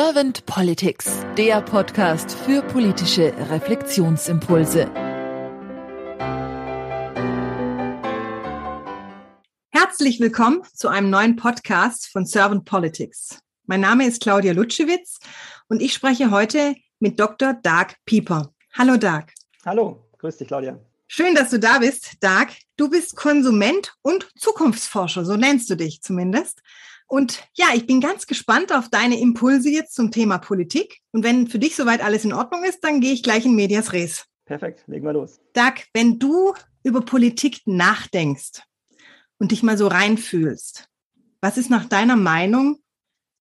Servant Politics, der Podcast für politische Reflexionsimpulse. Herzlich willkommen zu einem neuen Podcast von Servant Politics. Mein Name ist Claudia Lutschewitz und ich spreche heute mit Dr. Dark Pieper. Hallo Dark. Hallo, grüß dich Claudia. Schön, dass du da bist, Dark. Du bist Konsument und Zukunftsforscher, so nennst du dich zumindest. Und ja, ich bin ganz gespannt auf deine Impulse jetzt zum Thema Politik. Und wenn für dich soweit alles in Ordnung ist, dann gehe ich gleich in Medias Res. Perfekt, legen wir los. Doug, wenn du über Politik nachdenkst und dich mal so reinfühlst, was ist nach deiner Meinung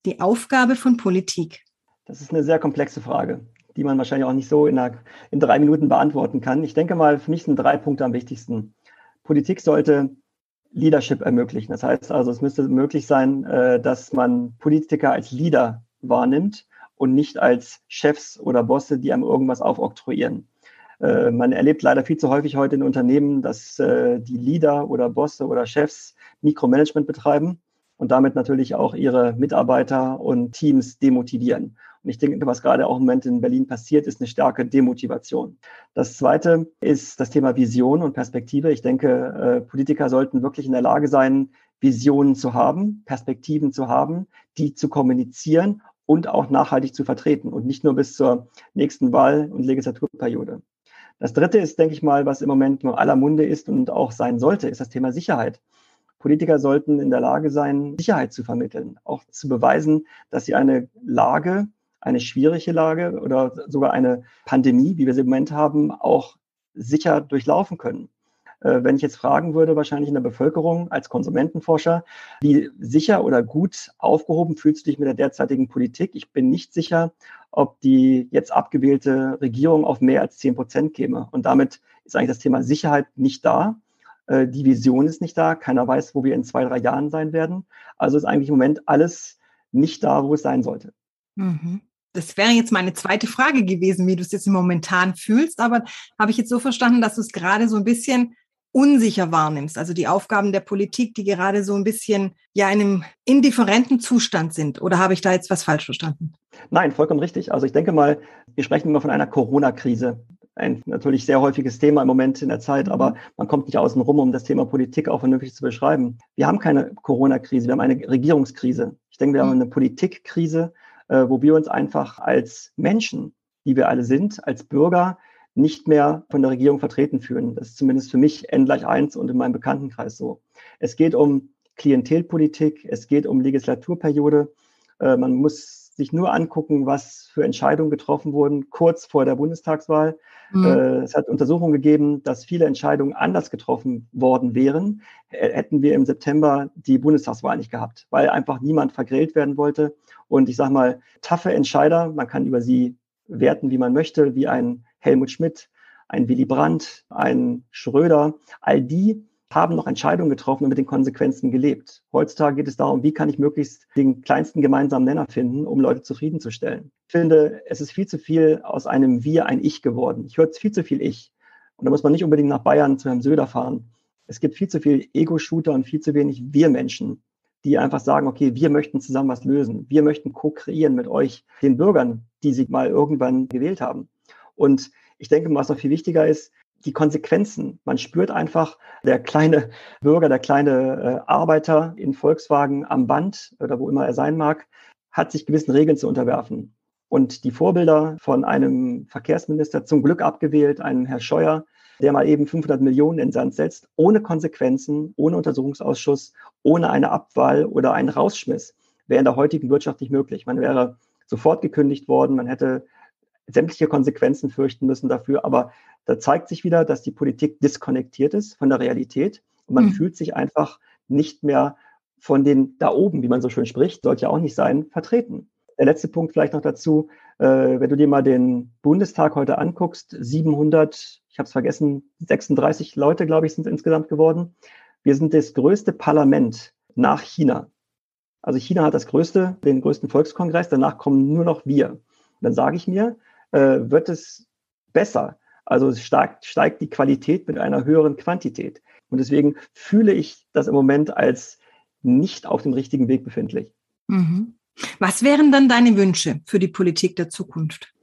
die Aufgabe von Politik? Das ist eine sehr komplexe Frage, die man wahrscheinlich auch nicht so in, einer, in drei Minuten beantworten kann. Ich denke mal, für mich sind drei Punkte am wichtigsten. Politik sollte Leadership ermöglichen. Das heißt also, es müsste möglich sein, äh, dass man Politiker als Leader wahrnimmt und nicht als Chefs oder Bosse, die einem irgendwas aufoktroyieren. Äh, man erlebt leider viel zu häufig heute in Unternehmen, dass äh, die Leader oder Bosse oder Chefs Mikromanagement betreiben und damit natürlich auch ihre Mitarbeiter und Teams demotivieren. Und ich denke, was gerade auch im Moment in Berlin passiert, ist eine starke Demotivation. Das Zweite ist das Thema Vision und Perspektive. Ich denke, äh, Politiker sollten wirklich in der Lage sein, Visionen zu haben, Perspektiven zu haben, die zu kommunizieren und auch nachhaltig zu vertreten und nicht nur bis zur nächsten Wahl- und Legislaturperiode. Das Dritte ist, denke ich mal, was im Moment nur aller Munde ist und auch sein sollte, ist das Thema Sicherheit. Politiker sollten in der Lage sein, Sicherheit zu vermitteln, auch zu beweisen, dass sie eine Lage eine schwierige Lage oder sogar eine Pandemie, wie wir sie im Moment haben, auch sicher durchlaufen können. Äh, wenn ich jetzt fragen würde, wahrscheinlich in der Bevölkerung als Konsumentenforscher, wie sicher oder gut aufgehoben fühlst du dich mit der derzeitigen Politik? Ich bin nicht sicher, ob die jetzt abgewählte Regierung auf mehr als zehn Prozent käme. Und damit ist eigentlich das Thema Sicherheit nicht da. Äh, die Vision ist nicht da. Keiner weiß, wo wir in zwei, drei Jahren sein werden. Also ist eigentlich im Moment alles nicht da, wo es sein sollte. Mhm das wäre jetzt meine zweite Frage gewesen, wie du es jetzt momentan fühlst, aber habe ich jetzt so verstanden, dass du es gerade so ein bisschen unsicher wahrnimmst, also die Aufgaben der Politik, die gerade so ein bisschen ja in einem indifferenten Zustand sind. Oder habe ich da jetzt was falsch verstanden? Nein, vollkommen richtig. Also ich denke mal, wir sprechen immer von einer Corona-Krise. Ein natürlich sehr häufiges Thema im Moment in der Zeit, aber mhm. man kommt nicht außen rum, um das Thema Politik auch vernünftig zu beschreiben. Wir haben keine Corona-Krise, wir haben eine Regierungskrise. Ich denke, wir haben mhm. eine Politikkrise äh, wo wir uns einfach als Menschen, die wir alle sind, als Bürger nicht mehr von der Regierung vertreten fühlen. Das ist zumindest für mich N gleich eins und in meinem Bekanntenkreis so. Es geht um Klientelpolitik, es geht um Legislaturperiode. Äh, man muss sich nur angucken, was für Entscheidungen getroffen wurden kurz vor der Bundestagswahl. Mhm. Äh, es hat Untersuchungen gegeben, dass viele Entscheidungen anders getroffen worden wären, hätten wir im September die Bundestagswahl nicht gehabt, weil einfach niemand vergrält werden wollte. Und ich sage mal, taffe Entscheider, man kann über sie werten, wie man möchte, wie ein Helmut Schmidt, ein Willy Brandt, ein Schröder, all die haben noch Entscheidungen getroffen und mit den Konsequenzen gelebt. Heutzutage geht es darum, wie kann ich möglichst den kleinsten gemeinsamen Nenner finden, um Leute zufriedenzustellen. Ich finde, es ist viel zu viel aus einem Wir ein Ich geworden. Ich höre viel zu viel Ich. Und da muss man nicht unbedingt nach Bayern zu Herrn Söder fahren. Es gibt viel zu viel Ego-Shooter und viel zu wenig Wir-Menschen, die einfach sagen, okay, wir möchten zusammen was lösen. Wir möchten co-kreieren mit euch, den Bürgern, die sie mal irgendwann gewählt haben. Und ich denke, was noch viel wichtiger ist, die Konsequenzen. Man spürt einfach, der kleine Bürger, der kleine äh, Arbeiter in Volkswagen am Band oder wo immer er sein mag, hat sich gewissen Regeln zu unterwerfen. Und die Vorbilder von einem Verkehrsminister zum Glück abgewählt, einem Herr Scheuer, der mal eben 500 Millionen in Sand setzt, ohne Konsequenzen, ohne Untersuchungsausschuss, ohne eine Abwahl oder einen Rausschmiss, wäre in der heutigen Wirtschaft nicht möglich. Man wäre sofort gekündigt worden, man hätte sämtliche Konsequenzen fürchten müssen dafür. Aber da zeigt sich wieder, dass die Politik diskonnektiert ist von der Realität und man mhm. fühlt sich einfach nicht mehr von den da oben, wie man so schön spricht, sollte ja auch nicht sein, vertreten. Der letzte Punkt vielleicht noch dazu, äh, wenn du dir mal den Bundestag heute anguckst, 700, ich habe es vergessen, 36 Leute, glaube ich, sind es insgesamt geworden. Wir sind das größte Parlament nach China. Also China hat das größte, den größten Volkskongress, danach kommen nur noch wir. Und dann sage ich mir, äh, wird es besser. Also es steigt, steigt die Qualität mit einer höheren Quantität. Und deswegen fühle ich das im Moment als nicht auf dem richtigen Weg befindlich. Mhm. Was wären dann deine Wünsche für die Politik der Zukunft?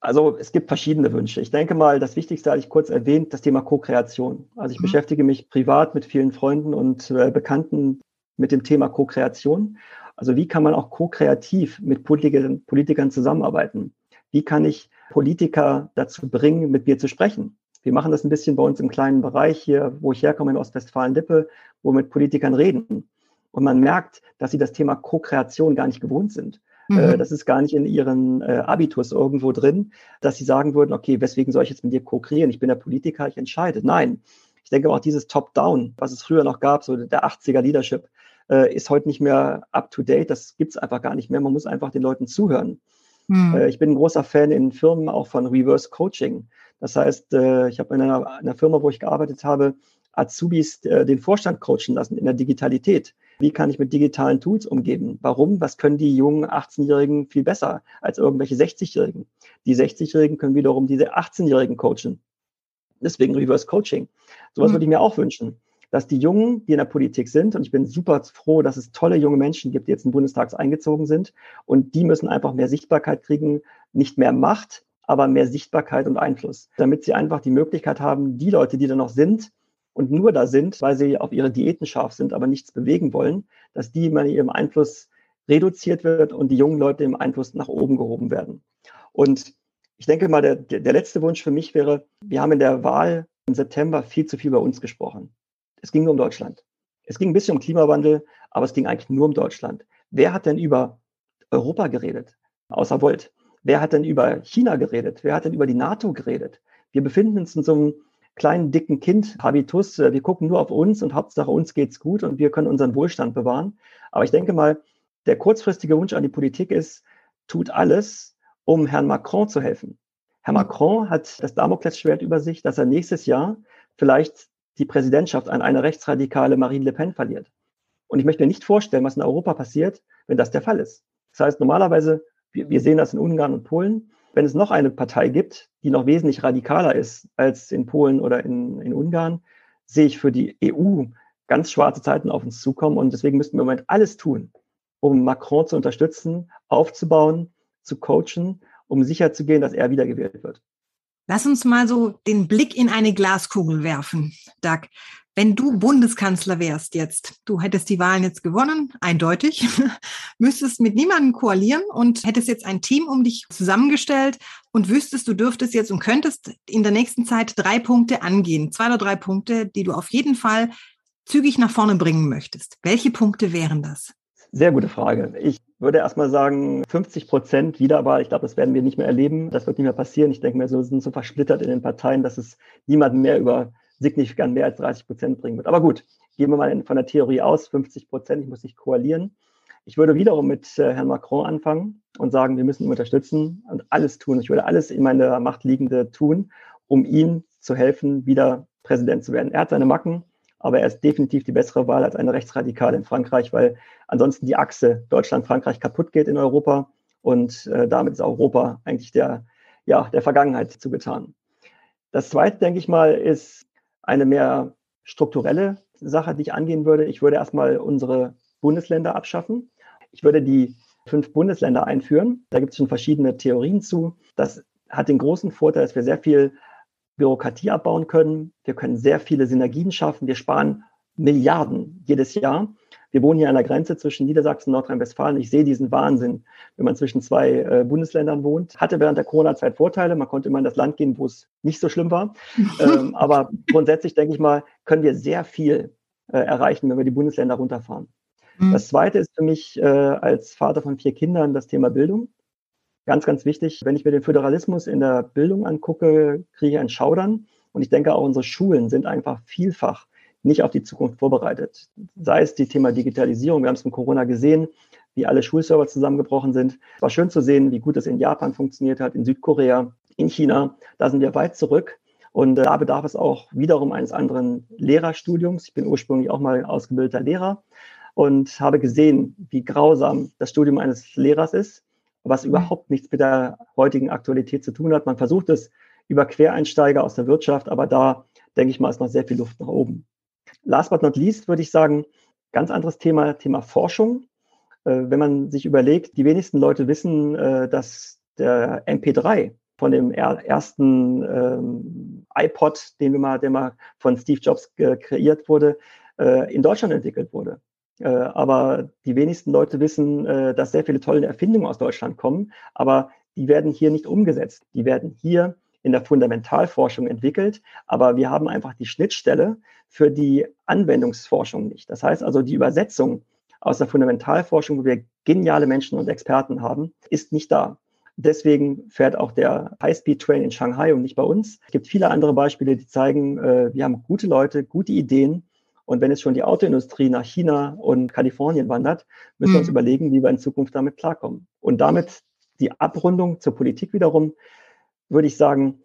Also es gibt verschiedene Wünsche. Ich denke mal, das Wichtigste hatte ich kurz erwähnt, das Thema Co-Kreation. Also ich mhm. beschäftige mich privat mit vielen Freunden und äh, Bekannten mit dem Thema Co-Kreation. Also wie kann man auch ko-kreativ mit Politikern, Politikern zusammenarbeiten? Wie kann ich Politiker dazu bringen, mit mir zu sprechen? Wir machen das ein bisschen bei uns im kleinen Bereich hier, wo ich herkomme in Ostwestfalen-Lippe, wo wir mit Politikern reden. Und man merkt, dass sie das Thema Co-Kreation gar nicht gewohnt sind. Äh, mhm. Das ist gar nicht in ihren äh, Abitus irgendwo drin, dass sie sagen würden, okay, weswegen soll ich jetzt mit dir co-kreieren? Ich bin der Politiker, ich entscheide. Nein. Ich denke auch dieses Top-Down, was es früher noch gab, so der 80er Leadership, äh, ist heute nicht mehr up-to-date. Das gibt es einfach gar nicht mehr. Man muss einfach den Leuten zuhören. Mhm. ich bin ein großer Fan in Firmen auch von Reverse Coaching. Das heißt, ich habe in einer, einer Firma, wo ich gearbeitet habe, Azubis den Vorstand coachen lassen in der Digitalität. Wie kann ich mit digitalen Tools umgehen? Warum? Was können die jungen 18-Jährigen viel besser als irgendwelche 60-Jährigen? Die 60-Jährigen können wiederum diese 18-Jährigen coachen. Deswegen Reverse Coaching. Sowas mhm. würde ich mir auch wünschen, dass die Jungen, die in der Politik sind, und ich bin super froh, dass es tolle junge Menschen gibt, die jetzt den Bundestag eingezogen sind, und die müssen einfach mehr Sichtbarkeit kriegen, nicht mehr Macht, aber mehr Sichtbarkeit und Einfluss, damit sie einfach die Möglichkeit haben, die Leute, die da noch sind, und nur da sind, weil sie auf ihre Diäten scharf sind, aber nichts bewegen wollen, dass die mal ihrem Einfluss reduziert wird und die jungen Leute im Einfluss nach oben gehoben werden. Und ich denke mal, der, der letzte Wunsch für mich wäre, wir haben in der Wahl im September viel zu viel bei uns gesprochen. Es ging nur um Deutschland. Es ging ein bisschen um Klimawandel, aber es ging eigentlich nur um Deutschland. Wer hat denn über Europa geredet? Außer Volt. Wer hat denn über China geredet? Wer hat denn über die NATO geredet? Wir befinden uns in so einem kleinen, dicken Kind Habitus. Äh, wir gucken nur auf uns und Hauptsache uns geht's gut und wir können unseren Wohlstand bewahren. Aber ich denke mal, der kurzfristige Wunsch an die Politik ist, tut alles, um Herrn Macron zu helfen. Herr Macron hat das Damoklesschwert über sich, dass er nächstes Jahr vielleicht die Präsidentschaft an eine rechtsradikale Marine Le Pen verliert. Und ich möchte mir nicht vorstellen, was in Europa passiert, wenn das der Fall ist. Das heißt, normalerweise, wir, wir sehen das in Ungarn und Polen, wenn es noch eine Partei gibt, die noch wesentlich radikaler ist als in Polen oder in, in Ungarn, sehe ich für die EU ganz schwarze Zeiten auf uns zukommen. Und deswegen müssten wir im Moment alles tun, um Macron zu unterstützen, aufzubauen, zu coachen, um sicherzugehen, dass er wiedergewählt wird. Lass uns mal so den Blick in eine Glaskugel werfen, Doug. Wenn du Bundeskanzler wärst jetzt, du hättest die Wahlen jetzt gewonnen, eindeutig, müsstest mit niemandem koalieren und hättest jetzt ein Team um dich zusammengestellt und wüsstest, du dürftest jetzt und könntest in der nächsten Zeit drei Punkte angehen, zwei oder drei Punkte, die du auf jeden Fall zügig nach vorne bringen möchtest. Welche Punkte wären das? Sehr gute Frage. Ich würde erstmal sagen, 50 Prozent Wiederwahl. Ich glaube, das werden wir nicht mehr erleben. Das wird nicht mehr passieren. Ich denke mir, wir sind so versplittert in den Parteien, dass es niemanden mehr über signifikant mehr als 30 Prozent bringen wird. Aber gut, gehen wir mal von der Theorie aus, 50 Prozent, ich muss nicht koalieren. Ich würde wiederum mit äh, Herrn Macron anfangen und sagen, wir müssen ihn unterstützen und alles tun. Ich würde alles in meiner Macht liegende tun, um ihm zu helfen, wieder Präsident zu werden. Er hat seine Macken, aber er ist definitiv die bessere Wahl als eine Rechtsradikale in Frankreich, weil ansonsten die Achse Deutschland-Frankreich kaputt geht in Europa und äh, damit ist Europa eigentlich der, ja, der Vergangenheit zugetan. Das zweite, denke ich mal, ist eine mehr strukturelle Sache, die ich angehen würde. Ich würde erstmal unsere Bundesländer abschaffen. Ich würde die fünf Bundesländer einführen. Da gibt es schon verschiedene Theorien zu. Das hat den großen Vorteil, dass wir sehr viel Bürokratie abbauen können. Wir können sehr viele Synergien schaffen. Wir sparen Milliarden jedes Jahr. Wir wohnen hier an der Grenze zwischen Niedersachsen und Nordrhein-Westfalen. Ich sehe diesen Wahnsinn, wenn man zwischen zwei äh, Bundesländern wohnt. Hatte während der Corona-Zeit Vorteile. Man konnte immer in das Land gehen, wo es nicht so schlimm war. ähm, aber grundsätzlich, denke ich mal, können wir sehr viel äh, erreichen, wenn wir die Bundesländer runterfahren. Mhm. Das Zweite ist für mich äh, als Vater von vier Kindern das Thema Bildung. Ganz, ganz wichtig. Wenn ich mir den Föderalismus in der Bildung angucke, kriege ich ein Schaudern. Und ich denke, auch unsere Schulen sind einfach vielfach nicht auf die Zukunft vorbereitet. Sei es die Thema Digitalisierung, wir haben es in Corona gesehen, wie alle Schulserver zusammengebrochen sind. Es war schön zu sehen, wie gut es in Japan funktioniert hat, in Südkorea, in China. Da sind wir weit zurück. Und äh, da bedarf es auch wiederum eines anderen Lehrerstudiums. Ich bin ursprünglich auch mal ausgebildeter Lehrer und habe gesehen, wie grausam das Studium eines Lehrers ist, was mhm. überhaupt nichts mit der heutigen Aktualität zu tun hat. Man versucht es über Quereinsteiger aus der Wirtschaft, aber da denke ich mal, ist noch sehr viel Luft nach oben. Last but not least würde ich sagen, ganz anderes Thema, Thema Forschung. Äh, wenn man sich überlegt, die wenigsten Leute wissen, äh, dass der MP3 von dem ersten ähm, iPod, den wir mal, der mal von Steve Jobs kreiert wurde, äh, in Deutschland entwickelt wurde. Äh, aber die wenigsten Leute wissen, äh, dass sehr viele tolle Erfindungen aus Deutschland kommen, aber die werden hier nicht umgesetzt. Die werden hier in der Fundamentalforschung entwickelt, aber wir haben einfach die Schnittstelle für die Anwendungsforschung nicht. Das heißt also, die Übersetzung aus der Fundamentalforschung, wo wir geniale Menschen und Experten haben, ist nicht da. Deswegen fährt auch der High-Speed-Train in Shanghai und nicht bei uns. Es gibt viele andere Beispiele, die zeigen, äh, wir haben gute Leute, gute Ideen. Und wenn es schon die Autoindustrie nach China und Kalifornien wandert, müssen wir uns mhm. überlegen, wie wir in Zukunft damit klarkommen. Und damit die Abrundung zur Politik wiederum, würde ich sagen,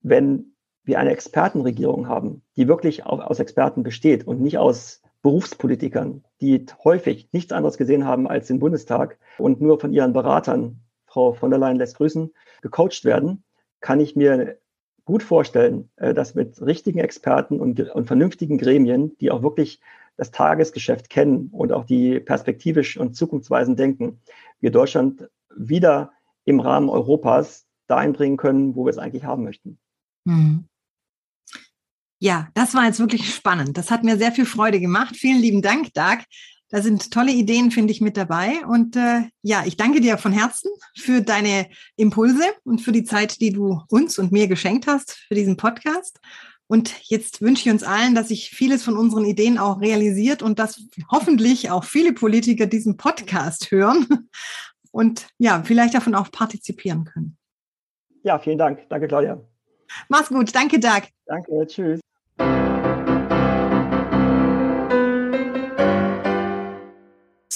wenn wir eine Expertenregierung haben, die wirklich auch aus Experten besteht und nicht aus Berufspolitikern, die häufig nichts anderes gesehen haben als den Bundestag und nur von ihren Beratern, Frau von der Leyen lässt grüßen, gecoacht werden, kann ich mir gut vorstellen, äh, dass mit richtigen Experten und, und vernünftigen Gremien, die auch wirklich das Tagesgeschäft kennen und auch die perspektivisch und zukunftsweisend denken, wir Deutschland wieder im Rahmen Europas dahin bringen können, wo wir es eigentlich haben möchten. Hm. Ja, das war jetzt wirklich spannend. Das hat mir sehr viel Freude gemacht. Vielen lieben Dank, Dag. Da sind tolle Ideen, finde ich, mit dabei. Und äh, ja, ich danke dir von Herzen für deine Impulse und für die Zeit, die du uns und mir geschenkt hast für diesen Podcast. Und jetzt wünsche ich uns allen, dass sich vieles von unseren Ideen auch realisiert und dass hoffentlich auch viele Politiker diesen Podcast hören und ja, vielleicht davon auch partizipieren können. Ja, vielen Dank. Danke, Claudia. Mach's gut. Danke, Doug. Danke. Tschüss.